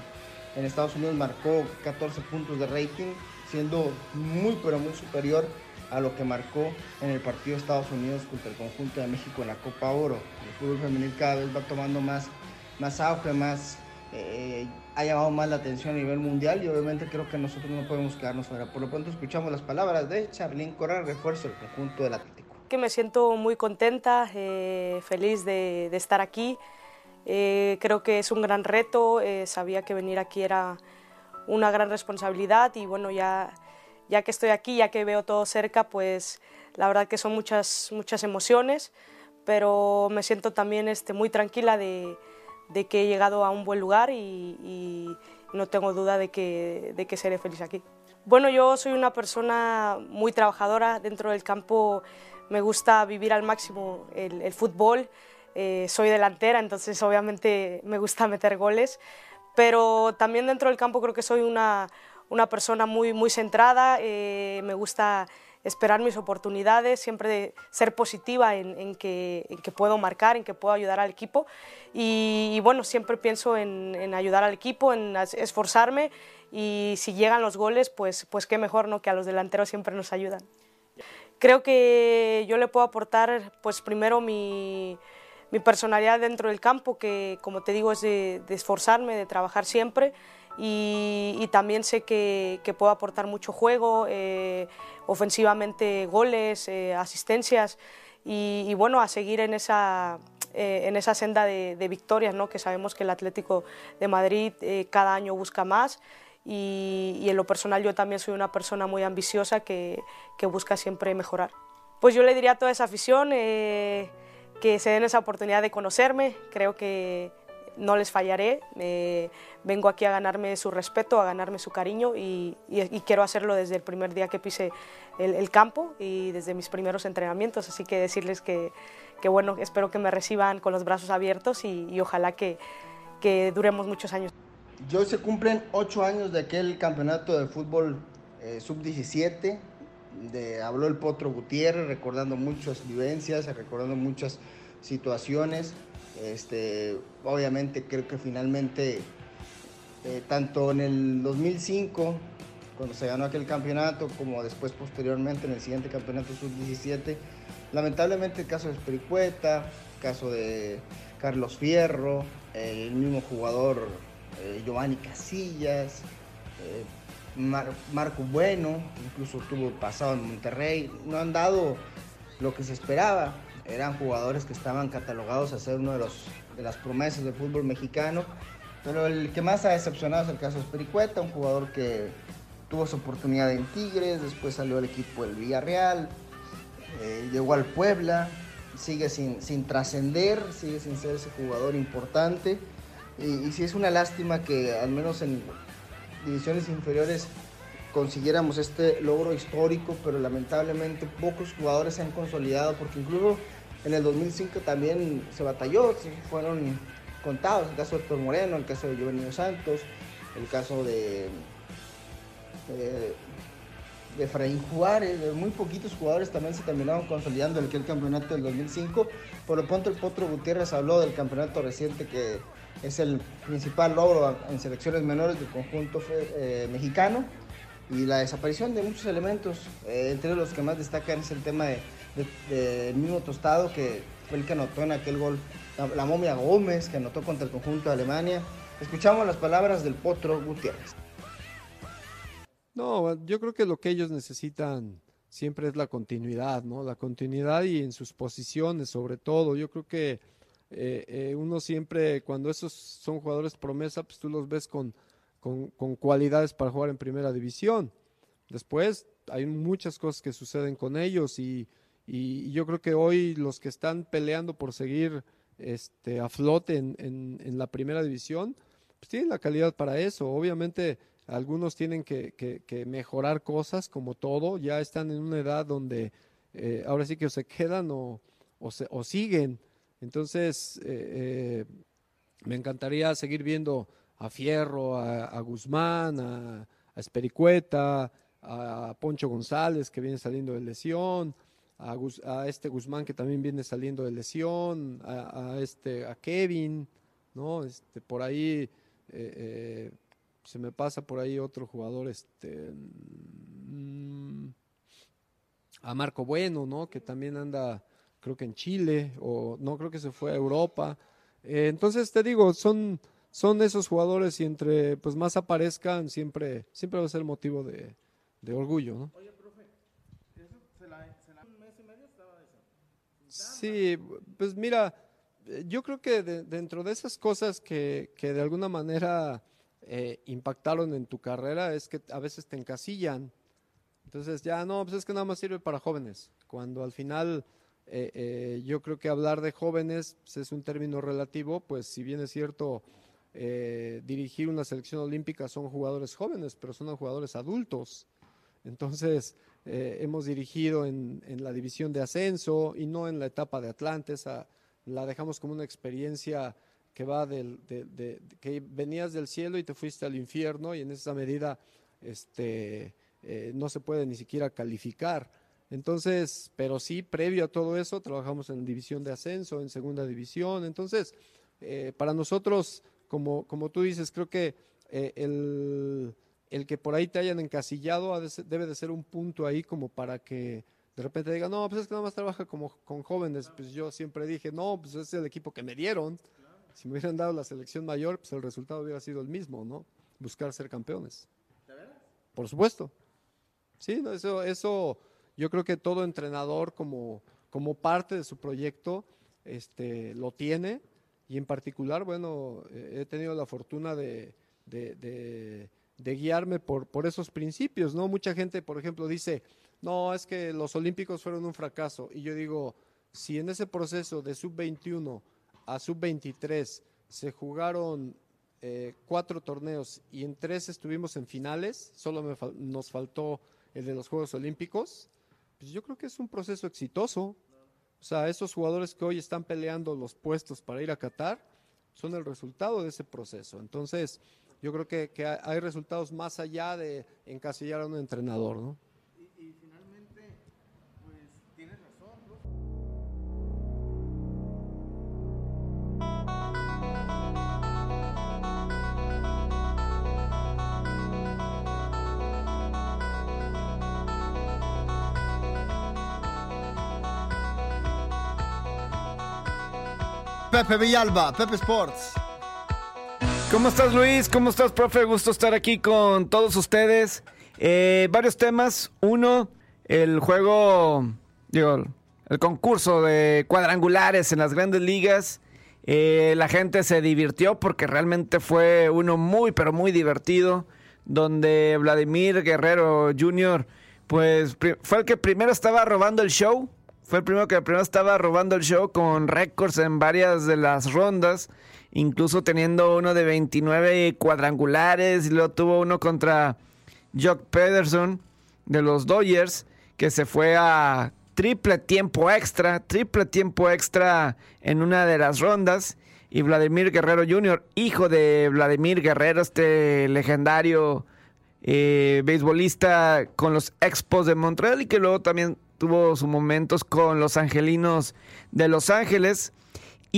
en Estados Unidos marcó 14 puntos de rating, siendo muy pero muy superior a lo que marcó en el partido de Estados Unidos contra el conjunto de México en la Copa Oro. El fútbol femenil cada vez va tomando más, más auge, más, eh, ha llamado más la atención a nivel mundial y obviamente creo que nosotros no podemos quedarnos fuera. Por lo pronto escuchamos las palabras de Charlín Corral, refuerzo del conjunto del Atlético. que me siento muy contenta, eh, feliz de, estar aquí. Eh, creo que es un gran reto, sabía que venir aquí era una gran responsabilidad y bueno, ya, ya que estoy aquí, ya que veo todo cerca, pues la verdad que son muchas, muchas emociones, pero me siento también este, muy tranquila de, de que he llegado a un buen lugar y, no tengo duda de que, de que seré feliz aquí. Bueno, yo soy una persona muy trabajadora. Dentro del campo, me gusta vivir al máximo el, el fútbol, eh, soy delantera, entonces obviamente me gusta meter goles, pero también dentro del campo creo que soy una, una persona muy, muy centrada, eh, me gusta esperar mis oportunidades, siempre de ser positiva en, que, puedo marcar, en que puedo ayudar al equipo y, bueno, siempre pienso en, ayudar al equipo, en esforzarme y si llegan los goles, pues, pues qué mejor ¿no? que a los delanteros siempre nos ayudan. Creo que yo le puedo aportar pues primero mi, personalidad dentro del campo, que como te digo es de esforzarme, de trabajar siempre y, y también sé que, que puedo aportar mucho juego, eh, ofensivamente goles, eh, asistencias y, y bueno, a seguir en esa, eh, en esa senda de, de victorias, ¿no? que sabemos que el Atlético de Madrid eh, cada año busca más y, y en lo personal yo también soy una persona muy ambiciosa que, que busca siempre mejorar. Pues yo le diría a toda esa afición eh, que se den esa oportunidad de conocerme, creo que no les fallaré, eh, vengo aquí a ganarme su respeto, a ganarme su cariño y, y- y quiero hacerlo desde el primer día que pise el, el campo y desde mis primeros entrenamientos, así que decirles que, que bueno, espero que me reciban con los brazos abiertos y, y ojalá que, que duremos muchos años. Hoy se cumplen ocho años de aquel campeonato de fútbol eh, sub-17. De, habló el Potro Gutiérrez, recordando muchas vivencias, recordando muchas situaciones. Este, obviamente creo que finalmente, eh, tanto en el 2005, cuando se ganó aquel campeonato, como después posteriormente en el siguiente campeonato sub-17, lamentablemente el caso de Espericueta, el caso de Carlos Fierro, el mismo jugador eh, Giovanni Casillas, eh, Mar- Marco Bueno, incluso tuvo pasado en Monterrey, no han dado lo que se esperaba. Eran jugadores que estaban catalogados a ser uno de, los, de las promesas del fútbol mexicano. Pero el que más ha decepcionado es el caso de Espericueta, un jugador que tuvo su oportunidad en Tigres, después salió al equipo del Villarreal, eh, llegó al Puebla, sigue sin, sin trascender, sigue sin ser ese jugador importante. Y, y sí es una lástima que al menos en divisiones inferiores consiguiéramos este logro histórico, pero lamentablemente pocos jugadores se han consolidado porque incluso en el 2005 también se batalló, fueron contados, el caso de Héctor Moreno, el caso de Giovanni Santos, el caso de, eh, de Efraín Juárez, de muy poquitos jugadores también se terminaron consolidando en aquel campeonato del 2005. Por lo pronto el Potro Gutiérrez habló del campeonato reciente que es el principal logro en selecciones menores del conjunto eh, mexicano y la desaparición de muchos elementos, eh, entre los que más destacan es el tema de, de- del mismo Tostado, que fue el que anotó en aquel gol, la, la momia Gómez, que anotó contra el conjunto de Alemania. Escuchamos las palabras del Potro Gutiérrez. No, yo creo que lo que ellos necesitan siempre es la continuidad, ¿no? La continuidad y en sus posiciones, sobre todo. Yo creo que eh, eh, uno siempre, cuando esos son jugadores promesa, pues tú los ves con, con, con cualidades para jugar en primera división. Después hay muchas cosas que suceden con ellos y, y yo creo que hoy los que están peleando por seguir este, a flote en, en- la primera división, pues tienen la calidad para eso. Obviamente algunos tienen que, que- que mejorar cosas como todo, ya están en una edad donde eh, ahora sí que o se quedan o, o, se- o siguen. Entonces, eh, eh, me encantaría seguir viendo a Fierro, a, Guzmán, a Espericueta, a Poncho González que viene saliendo de lesión, a, este Guzmán que también viene saliendo de lesión, a, este a Kevin, ¿no? Este por ahí eh, eh, se me pasa por ahí otro jugador, este mm, a Marco Bueno, ¿no? Que también anda, creo que en Chile, o no creo que se fue a Europa. Eh, entonces te digo, son, son esos jugadores y entre pues más aparezcan, siempre, siempre va a ser motivo de, de orgullo, ¿no? Sí, pues mira, eh, yo creo que de- dentro de esas cosas que, que de alguna manera eh, impactaron en tu carrera es que a veces te encasillan. Entonces ya no, pues es que nada más sirve para jóvenes. Cuando al final eh, eh, yo creo que hablar de jóvenes pues, es un término relativo, pues si bien es cierto eh, dirigir una selección olímpica son jugadores jóvenes, pero son jugadores adultos. Entonces, eh, hemos dirigido en, en la división de ascenso y no en la etapa de Atlante. Esa la dejamos como una experiencia que va del, de, de- de- que venías del cielo y te fuiste al infierno y en esa medida este, eh, no se puede ni siquiera calificar. Entonces, pero sí, previo a todo eso, trabajamos en división de ascenso, en segunda división. Entonces, eh, para nosotros, como, como tú dices, creo que eh, el, el que por ahí te hayan encasillado debe de ser un punto ahí como para que de repente digan, no, pues es que nada más trabaja como con jóvenes. Pues yo siempre dije, no, pues es el equipo que me dieron. Si me hubieran dado la selección mayor, pues el resultado hubiera sido el mismo, ¿no? Buscar ser campeones. Por supuesto. Sí, no, eso, eso yo creo que todo entrenador como, como parte de su proyecto este, lo tiene y en particular, bueno, eh, he tenido la fortuna de, de- de- de guiarme por, por esos principios, ¿no? Mucha gente, por ejemplo, dice, no, es que los Olímpicos fueron un fracaso. Y yo digo, si en ese proceso de sub-21 a sub-23 se jugaron eh, cuatro torneos y en tres estuvimos en finales, solo nos faltó el de los Juegos Olímpicos, pues yo creo que es un proceso exitoso. O sea, esos jugadores que hoy están peleando los puestos para ir a Qatar son el resultado de ese proceso. Entonces, yo creo que, que hay- resultados más allá de encasillar a un entrenador, ¿no? Pepe Villalba, Pepe Sports. ¿Cómo estás Luis? ¿Cómo estás, profe? Gusto estar aquí con todos ustedes. Eh, varios temas. Uno, el juego, digo, el concurso de cuadrangulares en las grandes ligas. Eh, la gente se divirtió porque realmente fue uno muy, pero muy divertido. Donde Vladimir Guerrero Jr., pues fue el que primero estaba robando el show. Fue el primero que primero estaba robando el show con récords en varias de las rondas. Incluso teniendo uno de 29 cuadrangulares. Luego tuvo uno contra Jock Pederson de los Dodgers. Que se fue a triple tiempo extra. Triple tiempo extra en una de las rondas. Y Vladimir Guerrero Jr., hijo de Vladimir Guerrero, este legendario eh, beisbolista con los Expos de Montreal y que luego también tuvo sus momentos con los Angelinos de Los Ángeles.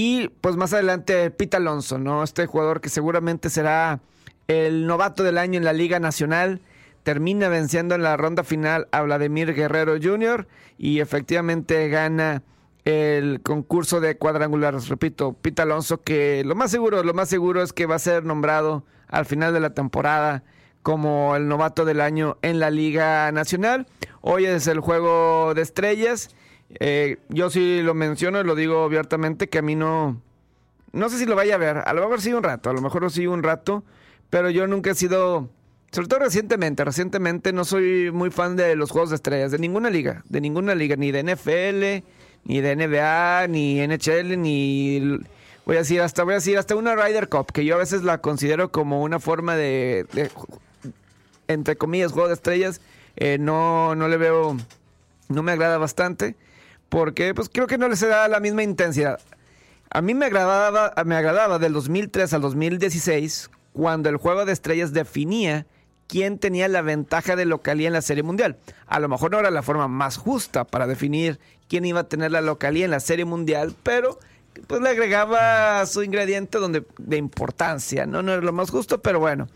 Y pues más adelante Pete Alonso, ¿no? Este jugador que seguramente será el novato del año en la Liga Nacional. Termina venciendo en la ronda final a Vladimir Guerrero Jr. y efectivamente gana el concurso de cuadrangulares. Repito, Pete Alonso, que lo más seguro, lo más seguro es que va a ser nombrado al final de la temporada como el novato del año en la Liga Nacional. Hoy es el juego de estrellas. Eh, yo sí lo menciono y lo digo abiertamente que a mí no. No sé si lo vaya a ver. A lo mejor sí un rato, a lo mejor sí un rato. Pero yo nunca he sido. Sobre todo recientemente, recientemente no soy muy fan de los juegos de estrellas, de ninguna liga, de ninguna liga, ni de NFL, ni de NBA, ni NHL, ni voy a decir hasta voy a decir hasta una Ryder Cup, que yo a veces la considero como una forma de, entre comillas, juego de estrellas, eh, no, no le veo, no me agrada bastante, porque pues creo que no les da la misma intensidad. A mí me agradaba, me agradaba del 2003 al 2016, cuando el juego de estrellas definía quién tenía la ventaja de localía en la Serie Mundial. A lo mejor no era la forma más justa para definir quién iba a tener la localía en la Serie Mundial, pero pues le agregaba su ingrediente donde, de importancia, ¿no? No era lo más justo, pero bueno.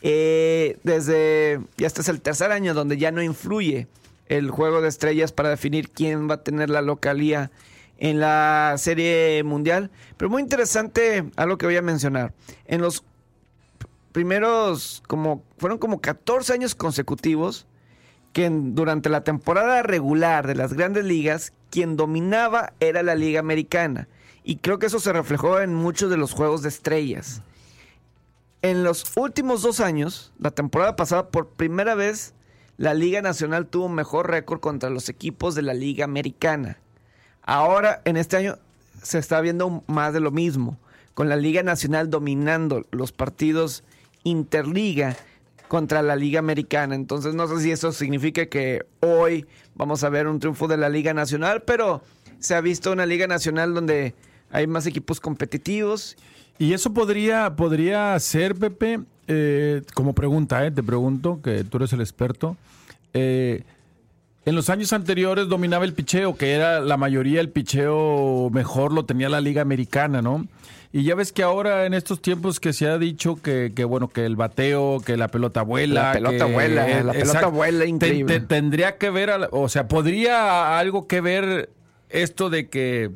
Eh, desde, ya este es el tercer año donde ya no influye el juego de estrellas para definir quién va a tener la localía en la serie mundial. Pero muy interesante algo que voy a mencionar. En los primeros, como, fueron como 14 años consecutivos que durante la temporada regular de las grandes ligas, quien dominaba era la liga americana. Y creo que eso se reflejó en muchos de los juegos de estrellas. En los últimos dos años, la temporada pasada, por primera vez, la Liga Nacional tuvo mejor récord contra los equipos de la Liga Americana. Ahora, en este año, se está viendo más de lo mismo, con la Liga Nacional dominando los partidos interliga contra la Liga Americana. Entonces, no sé si eso significa que hoy vamos a ver un triunfo de la Liga Nacional, pero se ha visto una Liga Nacional donde hay más equipos competitivos. Y eso podría, podría ser, Pepe, eh, como pregunta, eh, te pregunto, que tú eres el experto. eh, en los años anteriores dominaba el picheo, que era la mayoría el picheo mejor lo tenía la Liga Americana, ¿no? Y ya ves que ahora en estos tiempos que se ha dicho que, que bueno, que el bateo, que la pelota vuela. La pelota que- vuela, la pelota exacto. vuela increíble. te- tendría que ver, o sea, podría algo que ver esto de que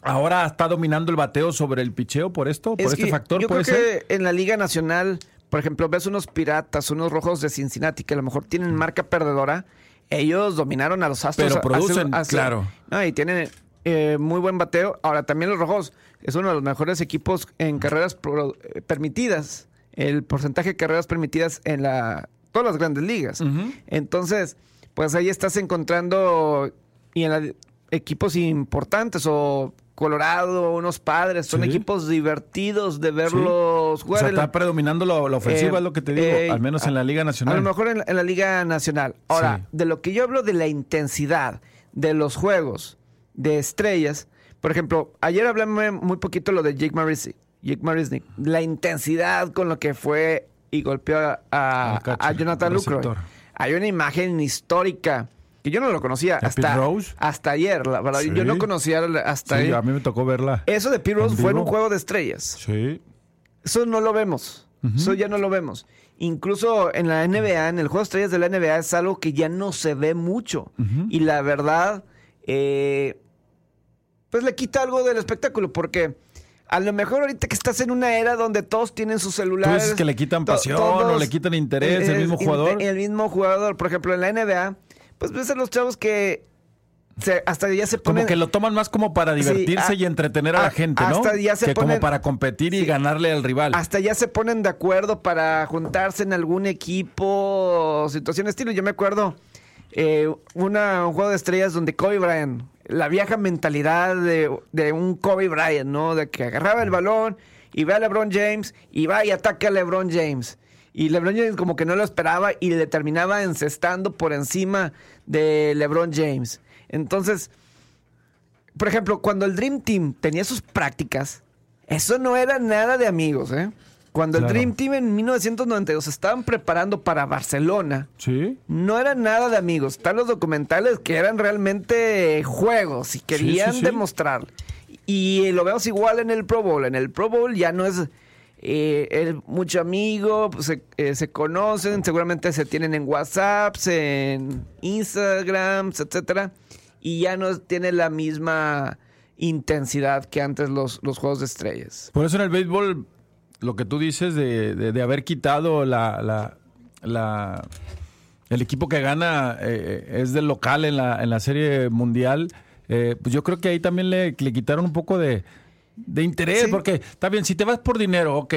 ahora está dominando el bateo sobre el picheo por esto, por Es este que factor, yo puede creo ser. que en la Liga Nacional, por ejemplo, ves unos piratas, unos rojos de Cincinnati que a lo mejor tienen marca perdedora. Ellos dominaron a los Astros. Pero producen, hace- claro. No, y tienen eh, muy buen bateo. Ahora, también los rojos es uno de los mejores equipos en carreras pro- eh, permitidas el porcentaje de carreras permitidas en la todas las grandes ligas. Entonces, pues ahí estás encontrando y en la- equipos importantes o Colorado, unos padres, son Sí. equipos divertidos de verlos O jugar. sea, en está la- predominando lo- la ofensiva, Eh, es lo que te digo, eh, al menos en la Liga Nacional. A lo mejor en, la- en la Liga Nacional. Ahora, Sí. de lo que yo hablo de la intensidad de los juegos de estrellas, por ejemplo, ayer hablé muy poquito lo de Jake Marisnick, Jake la intensidad con lo que fue y golpeó a, a- Al catcher, a Jonathan receptor. Hay una imagen histórica que yo no lo conocía ¿De hasta, Pete Rose? hasta ayer, la verdad. Yo no conocía hasta Sí, ayer. a mí me tocó verla. Eso de Pete Rose en fue en un juego de estrellas. Sí. Eso no lo vemos. Eso ya no lo vemos. Incluso en la NBA, en el juego de estrellas de la NBA, es algo que ya no se ve mucho. Y la verdad, eh, pues le quita algo del espectáculo, porque a lo mejor ahorita que estás en una era donde todos tienen sus Tú celulares. dices que le quitan pasión o le quitan interés el mismo jugador. El mismo jugador. Por ejemplo, en la NBA, pues ves a los chavos que se- hasta ya se ponen... Como que lo toman más como para divertirse a- y entretener a, a- la gente, ¿no? hasta ya se que como para competir y ganarle al rival. Hasta ya se ponen de acuerdo para juntarse en algún equipo, situación estilo. Yo me acuerdo eh, una, un juego de estrellas donde Kobe Bryant, la vieja mentalidad de, de un Kobe Bryant, ¿no? De que agarraba el balón y ve a LeBron James y va y ataca a LeBron James. Y LeBron James como que no lo esperaba y le terminaba encestando por encima de LeBron James. Entonces, por ejemplo, cuando el Dream Team tenía sus prácticas, eso no era nada de amigos, ¿eh? Cuando Claro. el Dream Team en 1992 se estaban preparando para Barcelona, Sí. no era nada de amigos. Están los documentales que eran realmente juegos y querían sí, sí. demostrar. Y lo vemos igual en el Pro Bowl. En el Pro Bowl ya no es eh, es mucho amigo, pues, se, eh, se conocen, seguramente se tienen en WhatsApp, en Instagram, etcétera. Y ya no tiene la misma intensidad que antes los, los juegos de estrellas. Por eso en el béisbol, lo que tú dices de, de- de haber quitado la, la- la- el equipo que gana eh, es del local en la, en la serie mundial, eh, pues yo creo que ahí también le, le quitaron un poco de, de interés, Sí. porque está bien, si te vas por dinero, ok,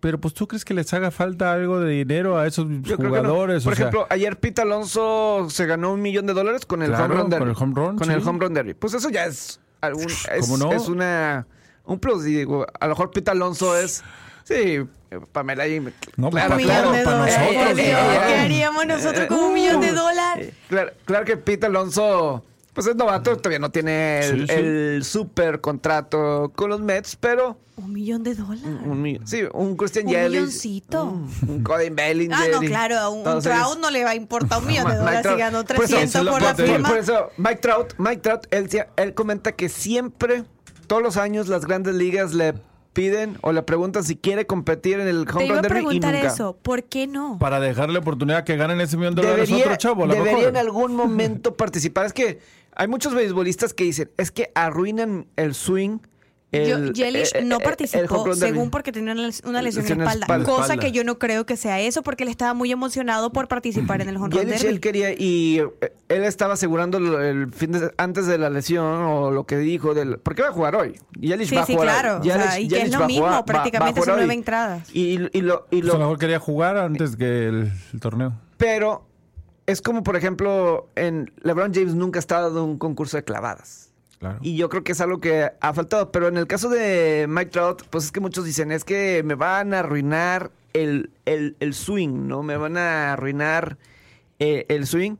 pero pues tú crees que les haga falta algo de dinero a esos Yo no. jugadores. Por o sea, ejemplo, ayer Pete Alonso se ganó un millón de dólares con el Claro, home run derby. con el home run, Con sí. el home run derby. Pues eso ya es algún es, ¿Cómo no? es una un plus. Y digo, a lo mejor Pete Alonso es sí, Pamela y No, pues, claro, para- claro, para para nosotros, nosotros. ¿qué haríamos nosotros con un millón de dólares? Claro, claro que Pete Alonso pues es novato, todavía no tiene el, Sí, sí. el super contrato con los Mets, pero Un millón de dólares. un, mi- sí, un Christian Un Yelich, milloncito. un Cody Bellinger. Ah, no, claro, a un, un Trout no le va a importar un millón de dólares si Trout. ganó Por eso- 300 por la firma. Por eso, Mike Trout, Mike Trout, él, sí- él comenta que siempre, todos los años, las grandes ligas le piden o le preguntan si quiere competir en el Te home iba run a derby y preguntar nunca. eso. ¿Por qué no? para dejarle oportunidad que ganen ese millón de dólares a Debería, otro chavo, a debería mejor. en algún momento participar. Es que hay muchos beisbolistas que dicen, es que arruinan el swing. Yo- El, Yelich eh, no eh, el participó según porque tenía una les- una lesión en la espalda, espalda. cosa Espalda. que yo no creo que sea eso porque él estaba muy emocionado por participar en el home Yelich él quería y eh, él estaba asegurando el fin de, antes de la lesión o lo que dijo del porque va a jugar hoy. Yelich Sí, va a sí, jugar. hoy. claro. O sea, Yelich- y que es lo mismo, jugar- prácticamente son nueve entradas. Y, y lo, y Pues lo- a lo mejor quería jugar antes que el, el torneo. pero es como por ejemplo en LeBron James nunca ha estado en un concurso de clavadas. Claro. Y yo creo que es algo que ha faltado. Pero en el caso de Mike Trout, pues es que muchos dicen, es que me van a arruinar el, el- el swing, ¿no? Me van a arruinar eh, el swing.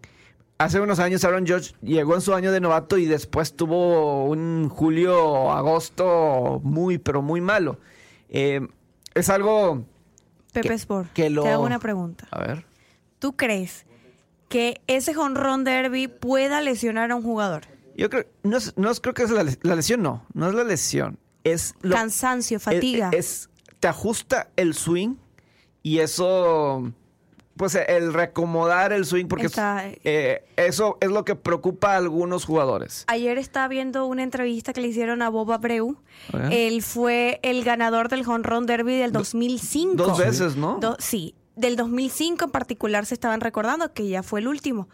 Hace unos años Aaron Judge llegó en su año de novato y después tuvo un julio, agosto muy, pero muy malo. Eh, es algo... Pepe que- Sport, que lo- te hago una pregunta. A ver. ¿Tú crees que ese run derby pueda lesionar a un jugador? Yo creo, no, no creo que es la, les- la lesión, no, no es la lesión. Es lo- Cansancio, fatiga. Es, es- te ajusta el swing y eso, pues el reacomodar el swing, porque Está- eh, eso es lo que preocupa a algunos jugadores. Ayer estaba viendo una entrevista que le hicieron a Bob Abreu. Él fue el ganador del home run derby del 2005. dos veces, ¿no? Do- sí, del 2005 en particular se estaban recordando que ya fue el último.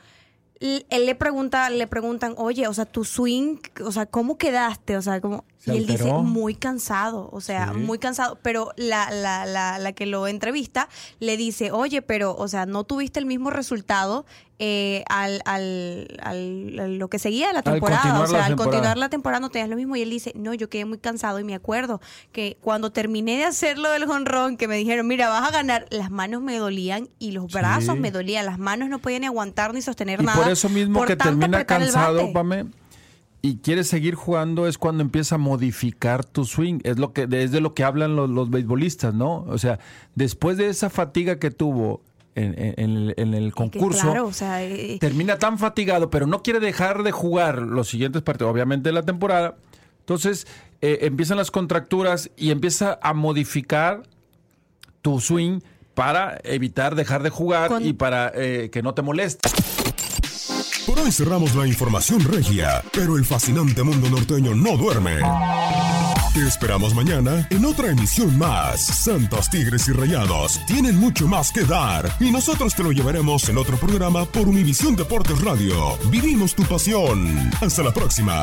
Él le pregunta, le preguntan, oye, o sea, tu swing, o sea, ¿cómo quedaste? O sea, ¿cómo? Se y él dice, muy cansado, o sea, Sí. muy cansado. Pero la, la, la, la que lo entrevista le dice, oye, pero, o sea, no tuviste el mismo resultado eh, al, al, al- a lo que seguía de la temporada. O sea, al continuar la temporada no tenías lo mismo. Y él dice, no, yo quedé muy cansado y me acuerdo que cuando terminé de hacer lo del jonrón, que me dijeron, mira, vas a ganar, las manos me dolían y los brazos me dolían, las manos no podían ni aguantar ni sostener Y nada. por eso mismo por que termina cansado. Pame, y quiere seguir jugando es cuando empieza a modificar tu swing. Es lo que es de lo que hablan los, los beisbolistas, ¿no? O sea, después de esa fatiga que tuvo en, en- en el, en el Que concurso, claro, o sea, eh, termina tan fatigado, pero no quiere dejar de jugar los siguientes partidos, obviamente de la temporada. Entonces eh, empiezan las contracturas y empieza a modificar tu swing para evitar dejar de jugar Con- y para eh, que no te moleste. Por hoy cerramos la información regia, pero el fascinante mundo norteño no duerme. Te esperamos mañana en otra emisión más. Santos Tigres y Rayados tienen mucho más que dar y nosotros te lo llevaremos en otro programa por Univisión Deportes Radio. Vivimos tu pasión. Hasta la próxima.